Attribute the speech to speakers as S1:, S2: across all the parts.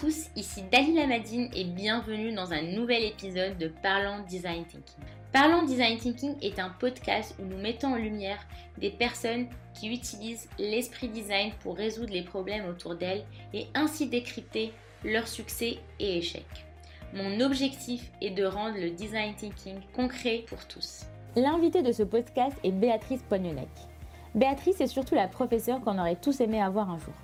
S1: tous, ici Dalila Madine et bienvenue dans un nouvel épisode de Parlons Design Thinking. Parlons Design Thinking est un podcast où nous mettons en lumière des personnes qui utilisent l'esprit design pour résoudre les problèmes autour d'elles et ainsi décrypter leurs succès et échecs. Mon objectif est de rendre le design thinking concret pour tous.
S2: L'invité de ce podcast est Béatrice Poignonec. Béatrice est surtout la professeure qu'on aurait tous aimé avoir un jour.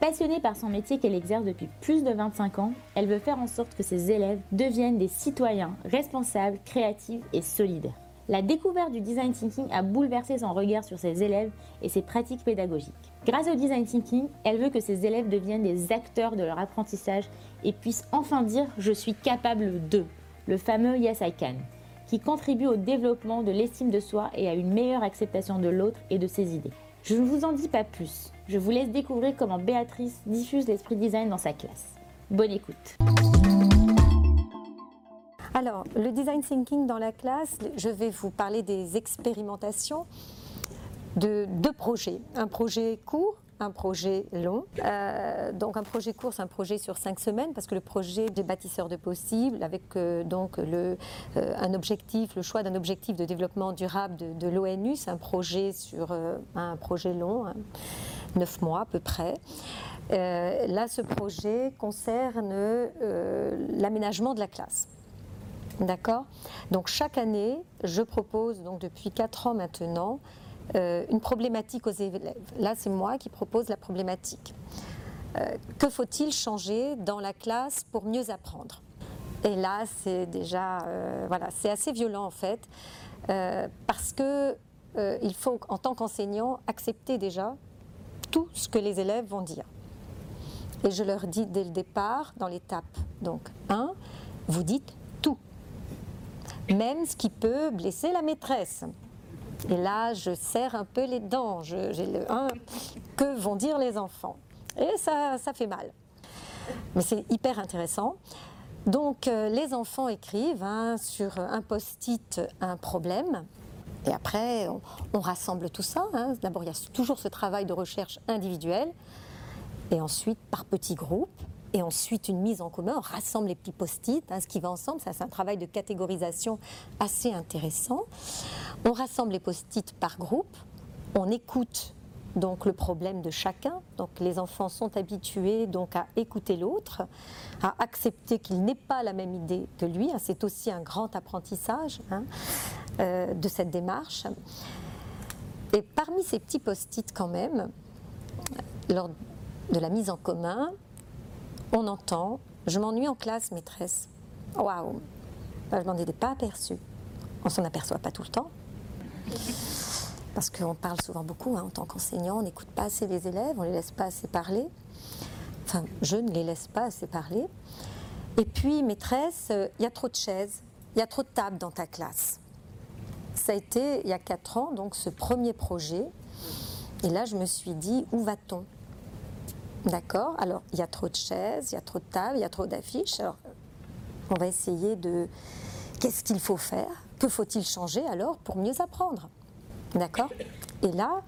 S2: Passionnée par son métier qu'elle exerce depuis plus de 25 ans, elle veut faire en sorte que ses élèves deviennent des citoyens responsables, créatifs et solidaires. La découverte du design thinking a bouleversé son regard sur ses élèves et ses pratiques pédagogiques. Grâce au design thinking, elle veut que ses élèves deviennent des acteurs de leur apprentissage et puissent enfin dire je suis capable de, le fameux Yes I Can, qui contribue au développement de l'estime de soi et à une meilleure acceptation de l'autre et de ses idées. Je ne vous en dis pas plus. Je vous laisse découvrir comment Béatrice diffuse l'esprit design dans sa classe. Bonne écoute.
S3: Alors, le design thinking dans la classe, je vais vous parler des expérimentations de deux projets. Un projet court un projet long. Euh, donc un projet court, c'est un projet sur cinq semaines parce que le projet des bâtisseurs de possibles, avec euh, donc le, euh, un objectif, le choix d'un objectif de développement durable de, l'ONU, c'est un projet sur un projet long, hein, neuf mois à peu près. là, ce projet concerne l'aménagement de la classe. D'accord? Donc chaque année, je propose donc depuis quatre ans maintenant une problématique aux élèves. Là, c'est moi qui propose la problématique. Euh, que faut-il changer dans la classe pour mieux apprendre? Et là, c'est déjà, euh, voilà, c'est assez violent en fait, parce que il faut, en tant qu'enseignant, accepter déjà tout ce que les élèves vont dire. Et je leur dis dès le départ, dans l'étape donc 1, vous dites tout, même ce qui peut blesser la maîtresse. Et là, je serre un peu les dents. Le que vont dire les enfants Et ça, ça fait mal. Mais c'est hyper intéressant. Donc, euh, les enfants écrivent hein, sur un post-it un problème. Et après, on, rassemble tout ça. Hein. D'abord, il y a toujours ce travail de recherche individuelle. Et ensuite, par petits groupes et ensuite une mise en commun. On rassemble les petits post-it, hein, ce qui va ensemble. C'est un travail de catégorisation assez intéressant. On rassemble les post-it par groupe. On écoute donc le problème de chacun. Donc les enfants sont habitués donc à écouter l'autre, à accepter qu'il n'ait pas la même idée que lui. Hein, c'est aussi un grand apprentissage hein, euh, de cette démarche. Et parmi ces petits post-it quand même, lors de la mise en commun, on entend Je m'ennuie en classe, maîtresse. Waouh Je m'en étais pas aperçue. On s'en aperçoit pas tout le temps. Parce qu'on parle souvent beaucoup hein, en tant qu'enseignant, on n'écoute pas assez les élèves, on ne les laisse pas assez parler. Enfin, je ne les laisse pas assez parler. Et puis, maîtresse, il y a trop de chaises, il y a trop de tables dans ta classe. Ça a été, il y a quatre ans, donc ce premier projet. Et là, je me suis dit, où va-t-on? D'accord Alors, il y a trop de chaises, il y a trop de tables, il y a trop d'affiches. Alors, on va essayer de. Qu'est-ce qu'il faut faire Que faut-il changer alors pour mieux apprendre D'accord Et là,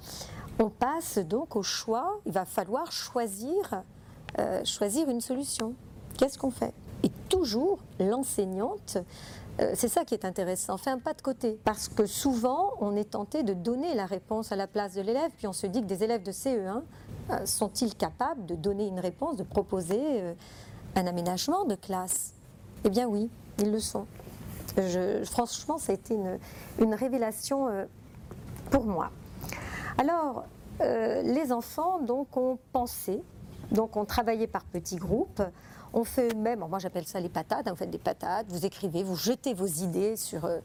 S3: on passe donc au choix. Il va falloir choisir, euh, choisir une solution. Qu'est-ce qu'on fait? Et toujours, l'enseignante euh, c'est ça qui est intéressant, fait un pas de côté. Parce que souvent, on est tenté de donner la réponse à la place de l'élève, puis on se dit que des élèves de CE1 euh, sont-ils capables de donner une réponse, de proposer euh, un aménagement de classe? Eh bien oui, ils le sont. franchement, ça a été une, révélation pour moi. Alors, les enfants donc ont pensé, donc ont travaillé par petits groupes. On fait même, moi j'appelle ça les patates, hein, vous faites des patates, vous écrivez, vous jetez vos idées sur, euh,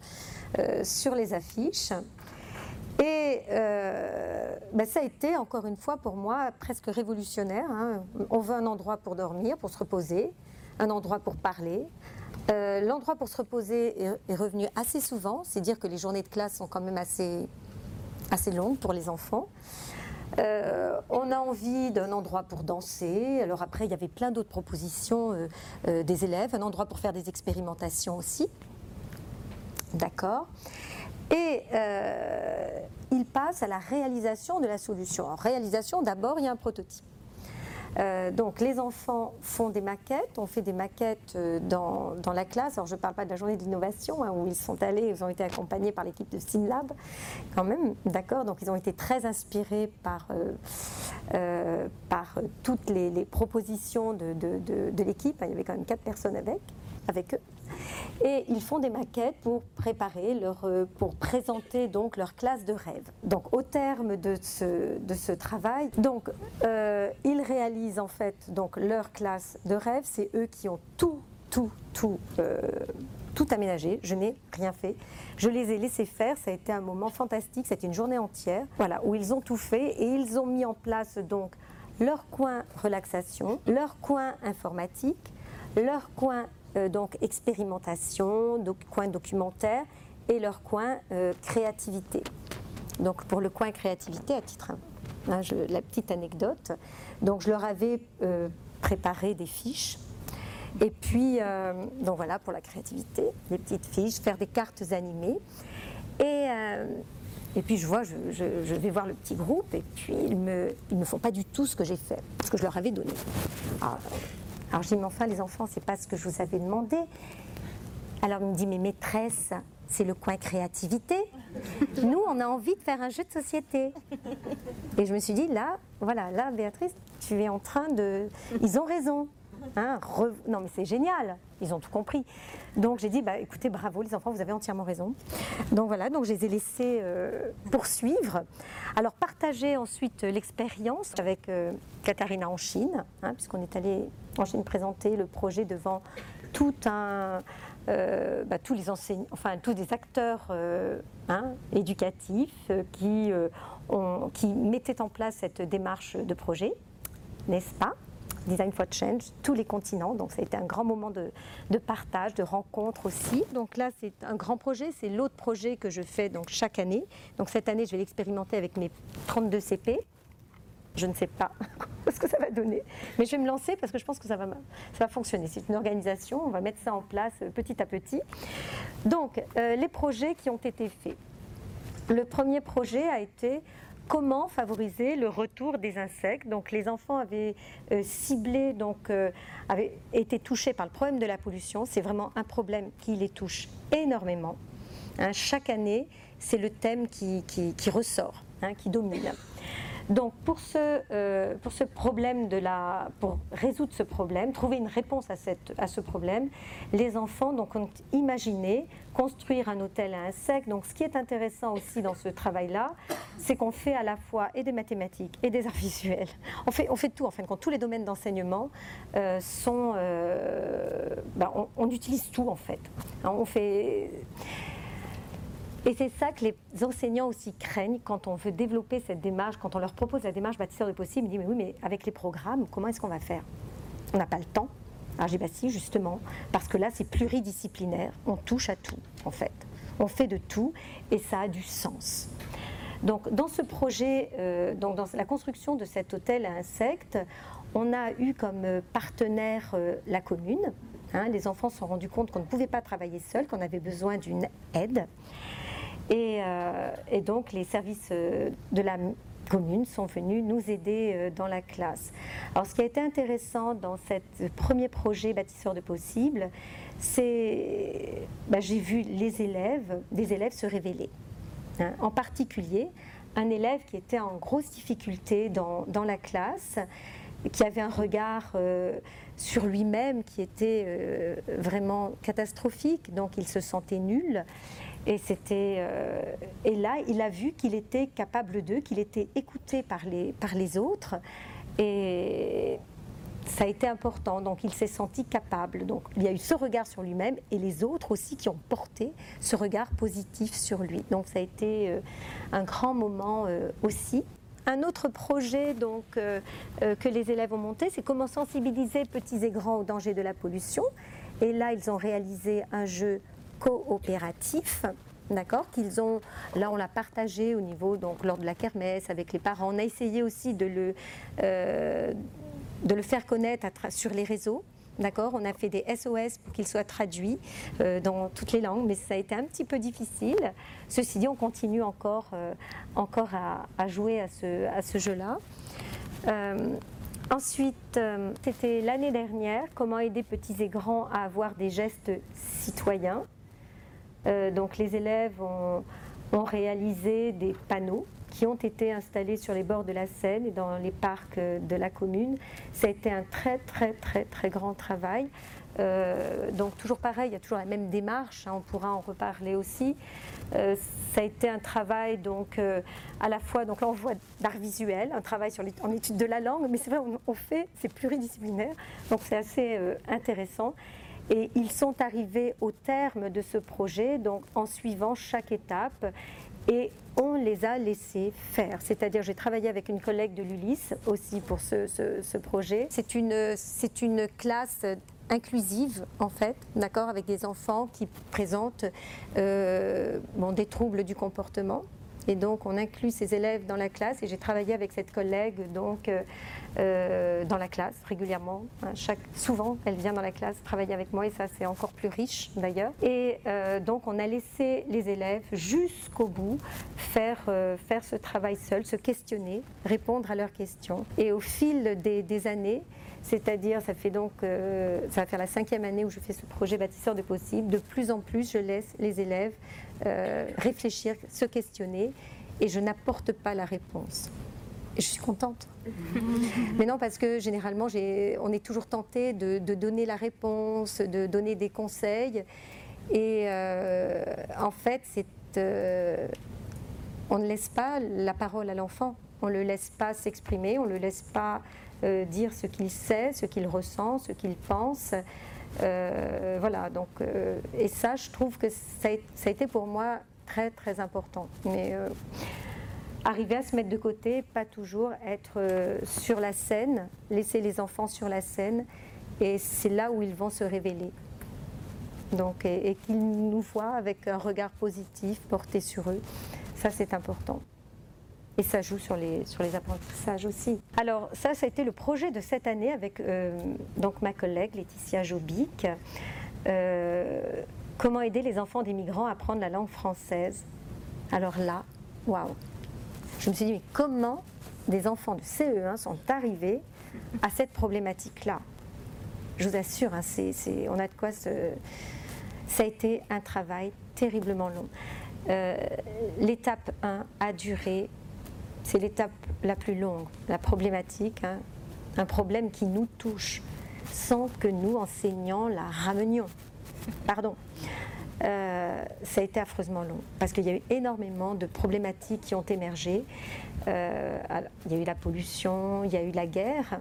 S3: euh, sur les affiches. Et euh, ben, ça a été, encore une fois, pour moi, presque révolutionnaire. Hein. On veut un endroit pour dormir, pour se reposer, un endroit pour parler. L'endroit pour se reposer est, revenu assez souvent, c'est dire que les journées de classe sont quand même assez, assez longues pour les enfants. Euh, on a envie d'un endroit pour danser. Alors après, il y avait plein d'autres propositions euh, euh, des élèves, un endroit pour faire des expérimentations aussi. D'accord Et il passe à la réalisation de la solution. En réalisation, d'abord, il y a un prototype. Euh, donc les enfants font des maquettes, on fait des maquettes euh, dans, dans la classe. Alors je ne parle pas de la journée d'innovation hein, où ils sont allés, ils ont été accompagnés par l'équipe de SimLab quand même, d'accord Donc ils ont été très inspirés par, euh, par toutes les, propositions de, de, de l'équipe. Il y avait quand même quatre personnes avec, avec eux et ils font des maquettes pour préparer leur, euh, pour présenter donc leur classe de rêve. Donc au terme de ce, de ce travail, donc euh, ils réalisent en fait donc leur classe de rêve. C'est eux qui ont tout, tout, tout. Euh, tout aménagé, je n'ai rien fait. Je les ai laissés faire, ça a été un moment fantastique, c'était une journée entière, voilà, où ils ont tout fait et ils ont mis en place donc leur coin relaxation, leur coin informatique, leur coin donc expérimentation, coin documentaire et leur coin euh, créativité. Donc pour le coin créativité, à titre hein, la petite anecdote, donc je leur avais euh, préparé des fiches. Et puis, donc voilà, pour la créativité, des petites fiches, faire des cartes animées. Et, et puis je vois, je, vais voir le petit groupe, et puis ils ne me, font pas du tout ce que j'ai fait, ce que je leur avais donné. Ah, alors je dis, mais enfin, les enfants, c'est pas ce que je vous avais demandé. Alors il me dit, mais maîtresse, c'est le coin créativité. Nous, on a envie de faire un jeu de société. Et je me suis dit, là, voilà, là, Béatrice, tu es en train de. Ils ont raison. Hein, non, mais c'est génial. Ils ont tout compris. Donc j'ai dit, bah, écoutez, bravo les enfants, vous avez entièrement raison. Donc voilà, donc je les ai laissés euh, poursuivre. Alors partager ensuite l'expérience avec euh, Katharina en Chine, hein, puisqu'on est allé en Chine présenter le projet devant tout un, euh, bah, tous les enseignants, enfin tous des acteurs hein, éducatifs qui, ont, qui mettaient en place cette démarche de projet, n'est-ce pas? Design for Change, tous les continents. Donc ça a été un grand moment de, partage, de rencontre aussi. Donc là, c'est un grand projet. C'est l'autre projet que je fais donc chaque année. Donc cette année, je vais l'expérimenter avec mes 32 CP. Je ne sais pas ce que ça va donner, mais je vais me lancer parce que je pense que ça va, fonctionner. C'est une organisation, on va mettre ça en place euh, petit à petit. Donc, euh, les projets qui ont été faits. Le premier projet a été comment favoriser le retour des insectes. Donc les enfants avaient euh, ciblé, donc euh, avaient été touchés par le problème de la pollution. C'est vraiment un problème qui les touche énormément. Hein, chaque année, c'est le thème qui, ressort, hein, qui domine. Donc pour ce, euh, pour ce problème de la, pour résoudre ce problème, trouver une réponse à, cette, à ce problème, les enfants donc, ont imaginé construire un hôtel à insectes. Donc ce qui est intéressant aussi dans ce travail-là, c'est qu'on fait à la fois et des mathématiques et des arts visuels. On fait, on fait tout en fin de compte. Tous les domaines d'enseignement euh, sont, euh, ben, on, on, utilise tout en fait. On fait et c'est ça que les enseignants aussi craignent quand on veut développer cette démarche, quand on leur propose la démarche bâtisseur de possible. Ils disent, mais oui, mais avec les programmes, comment est-ce qu'on va faire? On n'a pas le temps. Alors j'ai dit, bah si, justement, parce que là, c'est pluridisciplinaire. On touche à tout, en fait. On fait de tout et ça a du sens. Donc, dans ce projet, euh, donc dans la construction de cet hôtel à insectes, on a eu comme partenaire euh, la commune. Hein. les enfants se sont rendus compte qu'on ne pouvait pas travailler seul, qu'on avait besoin d'une aide. Euh, et, donc les services euh, de la commune sont venus nous aider euh, dans la classe. Alors ce qui a été intéressant dans ce premier projet bâtisseur de possible, c'est bah, j'ai vu les élèves, des élèves se révéler. Hein. En particulier, un élève qui était en grosse difficulté dans, dans la classe, qui avait un regard sur lui-même qui était vraiment catastrophique, donc il se sentait nul. Et, c'était, euh, et là, il a vu qu'il était capable d'eux, qu'il était écouté par les, par les autres. Et ça a été important. Donc, il s'est senti capable. Donc, il y a eu ce regard sur lui-même et les autres aussi qui ont porté ce regard positif sur lui. Donc, ça a été euh, un grand moment euh, aussi. Un autre projet donc, que les élèves ont monté, c'est comment sensibiliser petits et grands au danger de la pollution. Et là, ils ont réalisé un jeu coopératif. D'accord, qu'ils ont, là on l'a partagé au niveau, donc lors de la kermesse avec les parents. On a essayé aussi de le, euh, de le faire connaître sur les réseaux. D'accord On a fait des SOS pour qu'ils soient traduits euh, dans toutes les langues, mais ça a été un petit peu difficile. Ceci dit, on continue encore, euh, encore à, jouer à ce, à ce jeu-là. Ensuite, c'était l'année dernière, comment aider petits et grands à avoir des gestes citoyens. Euh, donc les élèves ont, réalisé des panneaux qui ont été installés sur les bords de la Seine et dans les parcs de la commune. Ça a été un très très très très grand travail. Euh, donc toujours pareil, il y a toujours la même démarche, hein, on pourra en reparler aussi. Euh, ça a été un travail donc euh, à la fois donc là on voit d'art visuel, un travail sur en étude de la langue, mais c'est vrai on, on fait c'est pluridisciplinaire, donc c'est assez intéressant. Et ils sont arrivés au terme de ce projet, donc en suivant chaque étape. Et on les a laissés faire. C'est-à-dire, j'ai travaillé avec une collègue de l'ULIS aussi pour ce, ce, projet. C'est une, classe inclusive en fait, d'accord, avec des enfants qui présentent euh, des troubles du comportement. Et donc on inclut ces élèves dans la classe et j'ai travaillé avec cette collègue donc euh, euh, dans la classe régulièrement. Hein, souvent elle vient dans la classe travailler avec moi et ça c'est encore plus riche d'ailleurs. Et euh, donc on a laissé les élèves jusqu'au bout faire, faire ce travail seul, se questionner, répondre à leurs questions. Et au fil des années, c'est-à-dire, ça fait donc, euh, ça va faire la cinquième année où je fais ce projet bâtisseur de possible. De plus en plus, je laisse les élèves euh, réfléchir, se questionner, et je n'apporte pas la réponse. Et je suis contente. Mais non, parce que généralement, on est toujours tenté de, de, donner la réponse, de donner des conseils. Et euh, en fait, c'est, on ne laisse pas la parole à l'enfant. On ne le laisse pas s'exprimer, on ne le laisse pas euh, dire ce qu'il sait, ce qu'il ressent, ce qu'il pense. Euh, voilà, donc, euh, et ça, je trouve que ça a, été pour moi très, très important. Mais arriver à se mettre de côté, pas toujours être sur la scène, laisser les enfants sur la scène, et c'est là où ils vont se révéler. Donc, et, et qu'ils nous voient avec un regard positif porté sur eux, ça c'est important. Et ça joue sur les, sur les apprentissages aussi. Alors ça, ça a été le projet de cette année avec euh, donc ma collègue Laetitia Jobic. Euh, comment aider les enfants des migrants à apprendre la langue française Alors là, waouh Je me suis dit, mais comment des enfants de CE1 sont arrivés à cette problématique-là? Je vous assure, hein, on a de quoi. Ça a été un travail terriblement long. Euh, l'étape 1 a duré c'est l'étape la plus longue, la problématique, hein, un problème qui nous touche, sans que nous, enseignants, la ramenions. Pardon. Euh, ça a été affreusement long, parce qu'il y a eu énormément de problématiques qui ont émergé. Euh, il y a eu la pollution, il y a eu la guerre.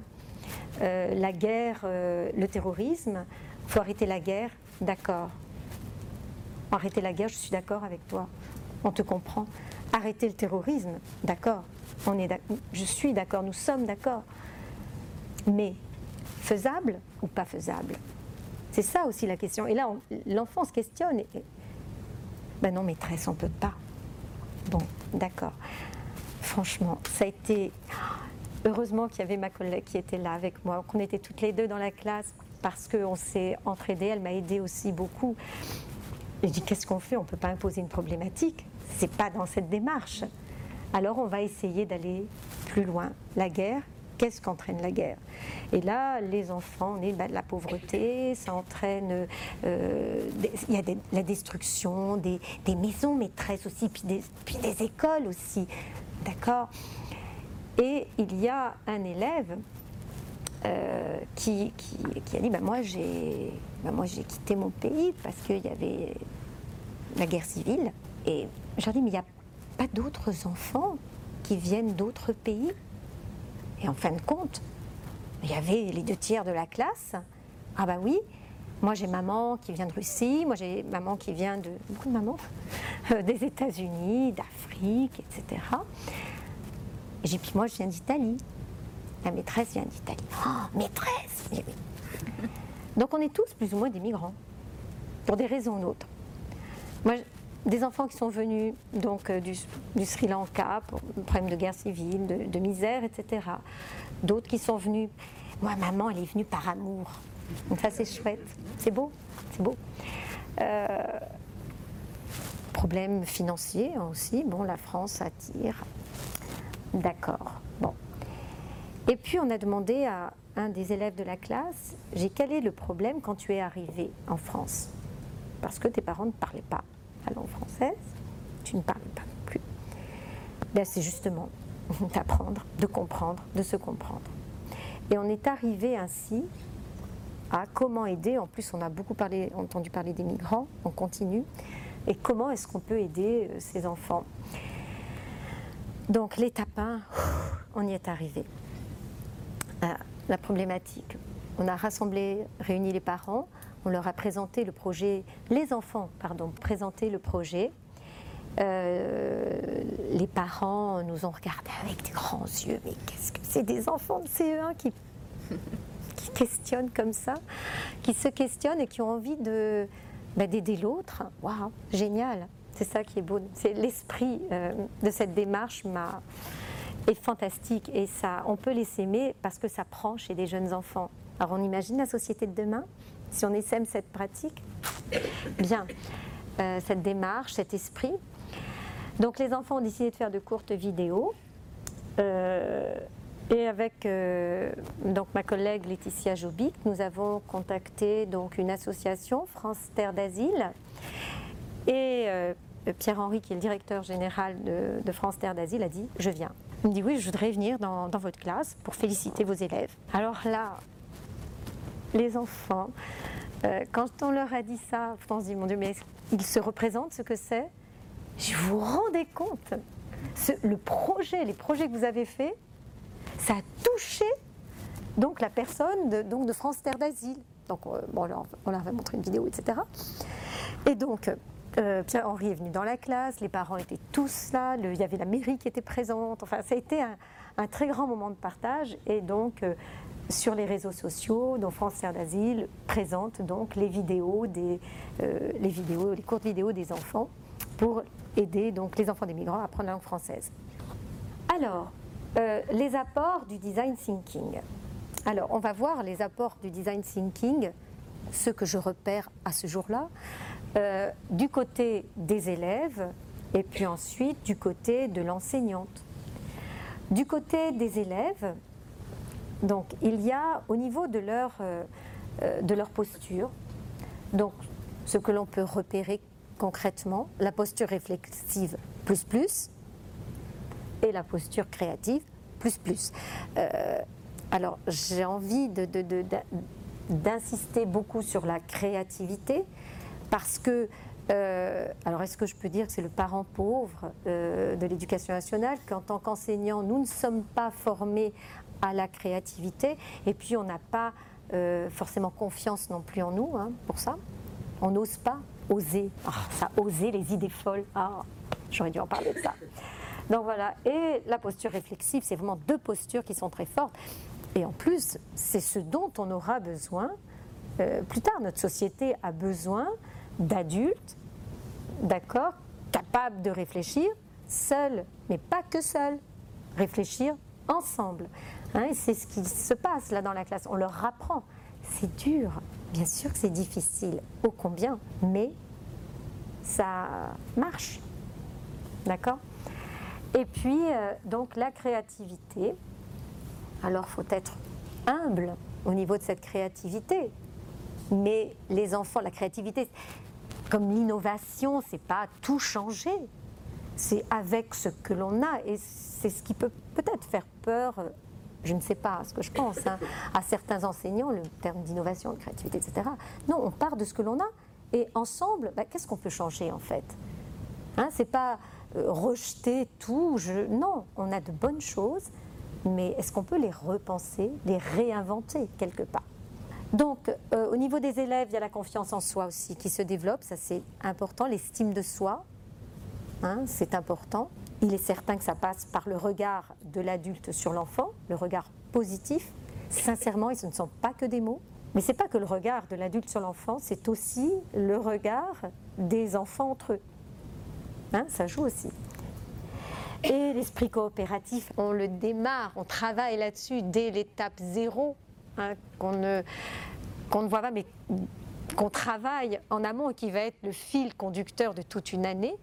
S3: Euh, la guerre, le terrorisme, il faut arrêter la guerre, d'accord. Arrêter la guerre, je suis d'accord avec toi, on te comprend arrêter le terrorisme, d'accord, on est je suis d'accord, nous sommes d'accord. Mais faisable ou pas faisable? C'est ça aussi la question. Et là, l'enfant se questionne. Et, ben non, maîtresse, on peut pas. Bon, d'accord. Franchement, ça a été. Heureusement qu'il y avait ma collègue qui était là avec moi, qu'on était toutes les deux dans la classe parce qu'on s'est entraidés. Elle m'a aidé aussi beaucoup. Je dis qu'est-ce qu'on fait? On ne peut pas imposer une problématique c'est pas dans cette démarche. Alors on va essayer d'aller plus loin. La guerre, qu'est-ce qu'entraîne la guerre? Et là, les enfants, on est bah, de la pauvreté, ça entraîne, euh, il y a la destruction des, maisons maîtresses aussi, puis des, écoles aussi, d'accord? Et il y a un élève euh, qui, a dit, bah, moi j'ai bah, quitté mon pays parce qu'il y avait la guerre civile, et je leur dis, mais il n'y a pas d'autres enfants qui viennent d'autres pays? Et en fin de compte, il y avait les deux tiers de la classe. Ah bah oui, moi j'ai maman qui vient de Russie, moi j'ai maman qui vient de beaucoup de mamans, euh, des États-Unis, d'Afrique, etc. Et puis moi je viens d'Italie. La maîtresse vient d'Italie. Oh, maîtresse Donc on est tous plus ou moins des migrants, pour des raisons ou d'autres. Moi, des enfants qui sont venus donc euh, du, Sri Lanka pour problème de guerre civile, de, misère, etc. D'autres qui sont venus. Moi, maman, elle est venue par amour. Donc ça, c'est chouette. C'est beau. C'est beau. Euh, problème financier aussi. Bon, la France attire. D'accord. Bon. Et puis on a demandé à un des élèves de la classe, j'ai est le problème quand tu es arrivé en France? Parce que tes parents ne parlaient pas la langue française, tu ne parlais pas non plus. Ben, c'est justement d'apprendre, de comprendre, de se comprendre. Et on est arrivé ainsi à comment aider. En plus, on a beaucoup parlé, entendu parler des migrants, on continue. Et comment est-ce qu'on peut aider euh, ces enfants? Donc, l'étape 1, on y est arrivé. Euh, la problématique. On a rassemblé, réuni les parents, on leur a présenté le projet, les enfants, pardon, présenté le projet. Euh, les parents nous ont regardés avec des grands yeux, mais qu'est-ce que c'est des enfants de CE1 qui, questionnent comme ça, qui se questionnent et qui ont envie de bah, d'aider l'autre. Waouh, génial, c'est ça qui est beau. C'est l'esprit euh, de cette démarche m'a est fantastique et ça, on peut les s'aimer parce que ça prend chez des jeunes enfants. Alors on imagine la société de demain? Si on essaime cette pratique. Bien, euh, cette démarche, cet esprit. Donc les enfants ont décidé de faire de courtes vidéos. Euh, et avec euh, donc ma collègue Laetitia Jobic, nous avons contacté donc une association France Terre d'Asile et Pierre-Henri, qui est le directeur général de, France Terre d'Asile, a dit je viens. Il me dit oui, je voudrais venir dans, dans votre classe pour féliciter vos élèves. Alors là, les enfants, euh, quand on leur a dit ça, on se dit, mon Dieu, mais ils se représentent ce que c'est? Je vous rendez compte Le projet, les projets que vous avez faits, ça a touché donc la personne de, donc de France Terre d'Asile. Donc, euh, bon, on leur a montré une vidéo, etc. Et donc, euh, Pierre-Henri est venu dans la classe, les parents étaient tous là, il y avait la mairie qui était présente. Enfin, ça a été un, très grand moment de partage. Et donc, sur les réseaux sociaux, dont France Terre d'Asile présente donc les vidéos, euh, les vidéos, courtes vidéos des enfants pour aider donc les enfants des migrants à apprendre la langue française. Alors, euh, les apports du design thinking. Alors, on va voir les apports du design thinking, ce que je repère à ce jour-là, euh, du côté des élèves et puis ensuite du côté de l'enseignante. Du côté des élèves, donc il y a au niveau de leur, euh, euh, posture, donc ce que l'on peut repérer concrètement, la posture réflexive plus plus et la posture créative plus plus. Alors j'ai envie d'insister beaucoup sur la créativité parce que alors, est-ce que je peux dire que c'est le parent pauvre de l'éducation nationale qu'en tant qu'enseignant, nous ne sommes pas formés à la créativité. Et puis on n'a pas euh, forcément confiance non plus en nous hein, pour ça. On n'ose pas oser. Ah, ça, oser les idées folles. Ah, j'aurais dû en parler de ça. Donc voilà. Et la posture réflexive, c'est vraiment deux postures qui sont très fortes. Et en plus, c'est ce dont on aura besoin euh, plus tard. Notre société a besoin d'adultes, d'accord, capables de réfléchir seuls, mais pas que seuls. Réfléchir ensemble. Hein, c'est ce qui se passe là dans la classe. On leur apprend. C'est dur. Bien sûr que c'est difficile, ô combien, mais ça marche. D'accord? Et puis, euh, donc, la créativité. Alors, faut être humble au niveau de cette créativité. Mais les enfants, la créativité, comme l'innovation, c'est pas tout changer. C'est avec ce que l'on a. Et c'est ce qui peut peut-être faire peur je ne sais pas ce que je pense, hein, à certains enseignants, le terme d'innovation, de créativité, etc. Non, on part de ce que l'on a et ensemble, bah, qu'est-ce qu'on peut changer en fait? Hein, C'est pas euh, rejeter tout, non, on a de bonnes choses, mais est-ce qu'on peut les repenser, les réinventer quelque part? Donc, euh, au niveau des élèves, il y a la confiance en soi aussi qui se développe, ça c'est important, l'estime de soi, hein, c'est important. Il est certain que ça passe par le regard de l'adulte sur l'enfant, le regard positif. Sincèrement, ce ne sont pas que des mots. Mais ce n'est pas que le regard de l'adulte sur l'enfant, c'est aussi le regard des enfants entre eux. Hein, ça joue aussi. Et l'esprit coopératif, on le démarre, on travaille là-dessus dès l'étape zéro, hein, qu'on ne, ne voit pas, mais qu'on travaille en amont et qui va être le fil conducteur de toute une année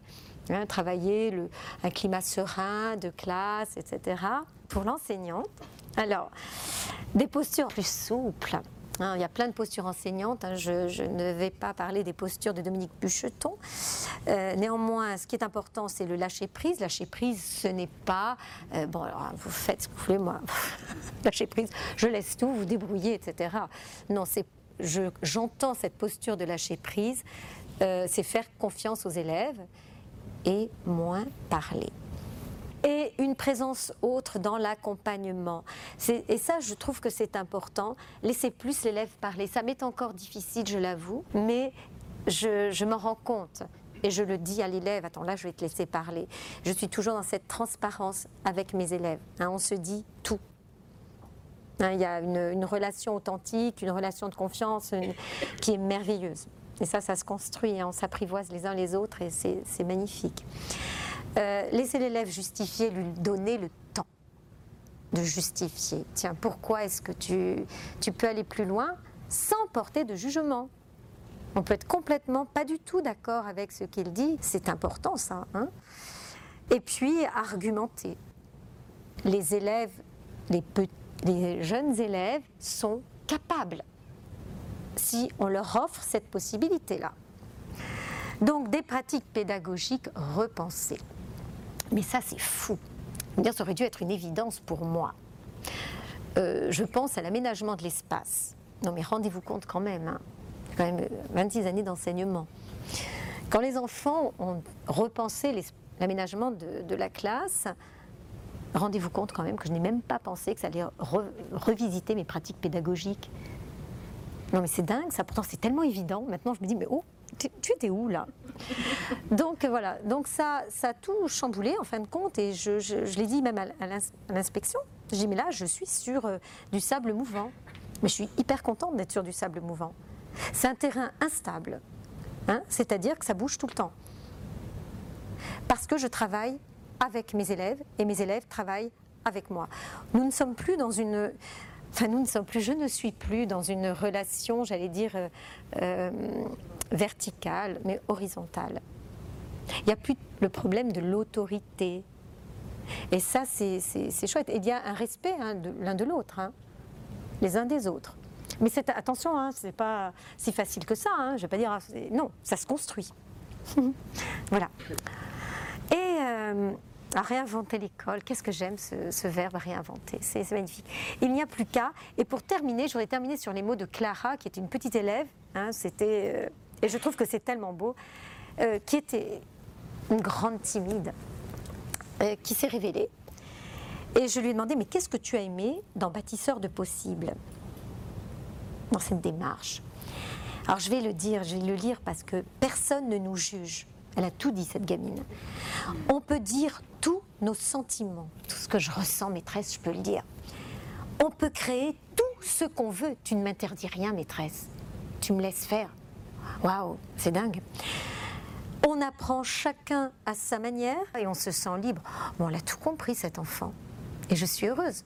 S3: Hein, travailler le, un climat serein de classe, etc. Pour l'enseignante, alors, des postures plus souples. Hein, il y a plein de postures enseignantes. Hein, je, ne vais pas parler des postures de Dominique Bucheton. Euh, néanmoins, ce qui est important, c'est le lâcher prise. Lâcher prise, ce n'est pas euh, bon. Alors, vous faites ce que vous voulez, moi. lâcher prise, je laisse tout, vous débrouillez, etc. Non, c'est j'entends cette posture de lâcher prise. Euh, c'est faire confiance aux élèves et moins parler et une présence autre dans l'accompagnement. Et ça, je trouve que c'est important. Laisser plus l'élève parler. Ça m'est encore difficile, je l'avoue, mais je, m'en rends compte. Et je le dis à l'élève, attends là je vais te laisser parler. Je suis toujours dans cette transparence avec mes élèves. Hein. on se dit tout. Hein, il y a une, une, relation authentique, une relation de confiance qui est merveilleuse. Et ça, ça se construit, hein. on s'apprivoise les uns les autres et c'est magnifique. Euh, laisser l'élève justifier, lui donner le temps de justifier. Tiens, pourquoi est-ce que tu, peux aller plus loin sans porter de jugement? On peut être complètement pas du tout d'accord avec ce qu'il dit, c'est important ça. Hein Et puis argumenter. Les élèves, les jeunes élèves sont capables si on leur offre cette possibilité-là. Donc des pratiques pédagogiques repensées. Mais ça, c'est fou. Dire, ça aurait dû être une évidence pour moi. Euh, je pense à l'aménagement de l'espace. Non, mais rendez-vous compte quand même, hein. quand même 26 années d'enseignement. Quand les enfants ont repensé l'aménagement de, la classe, rendez-vous compte quand même que je n'ai même pas pensé que ça allait revisiter mes pratiques pédagogiques. Non, mais c'est dingue, ça. Pourtant, c'est tellement évident. Maintenant, je me dis, mais oh, tu, étais où là? Donc voilà, donc ça, ça a tout chamboulé en fin de compte et je, l'ai dit même à, l'inspection. J'ai dit mais là je suis sur euh, du sable mouvant. Mais je suis hyper contente d'être sur du sable mouvant. C'est un terrain instable, hein, c'est-à-dire que ça bouge tout le temps. Parce que je travaille avec mes élèves et mes élèves travaillent avec moi. Nous ne sommes plus dans une Enfin, nous ne sommes plus, je ne suis plus dans une relation, j'allais dire, euh, euh, verticale, mais horizontale. Il n'y a plus le problème de l'autorité. Et ça, c'est chouette. Et il y a un respect hein, l'un de l'autre, hein, les uns des autres. Mais attention, hein, ce n'est pas si facile que ça. Hein, je ne vais pas dire. Non, ça se construit. voilà. Et euh, à réinventer l'école, qu'est-ce que j'aime ce, verbe réinventer, c'est magnifique. Il n'y a plus qu'à. Et pour terminer, j'aurais terminé sur les mots de Clara, qui est une petite élève. C'était euh, et je trouve que c'est tellement beau, euh, qui était une grande timide, euh, qui s'est révélée. Et je lui ai demandé, mais qu'est-ce que tu as aimé dans Bâtisseur de possible Dans cette démarche? Alors je vais le dire, je vais le lire parce que personne ne nous juge. Elle a tout dit, cette gamine. On peut dire tous nos sentiments, tout ce que je ressens, maîtresse, je peux le dire. On peut créer tout ce qu'on veut. Tu ne m'interdis rien, maîtresse. Tu me laisses faire. Waouh, c'est dingue. On apprend chacun à sa manière et on se sent libre. Bon, on l'a tout compris, cet enfant. Et je suis heureuse.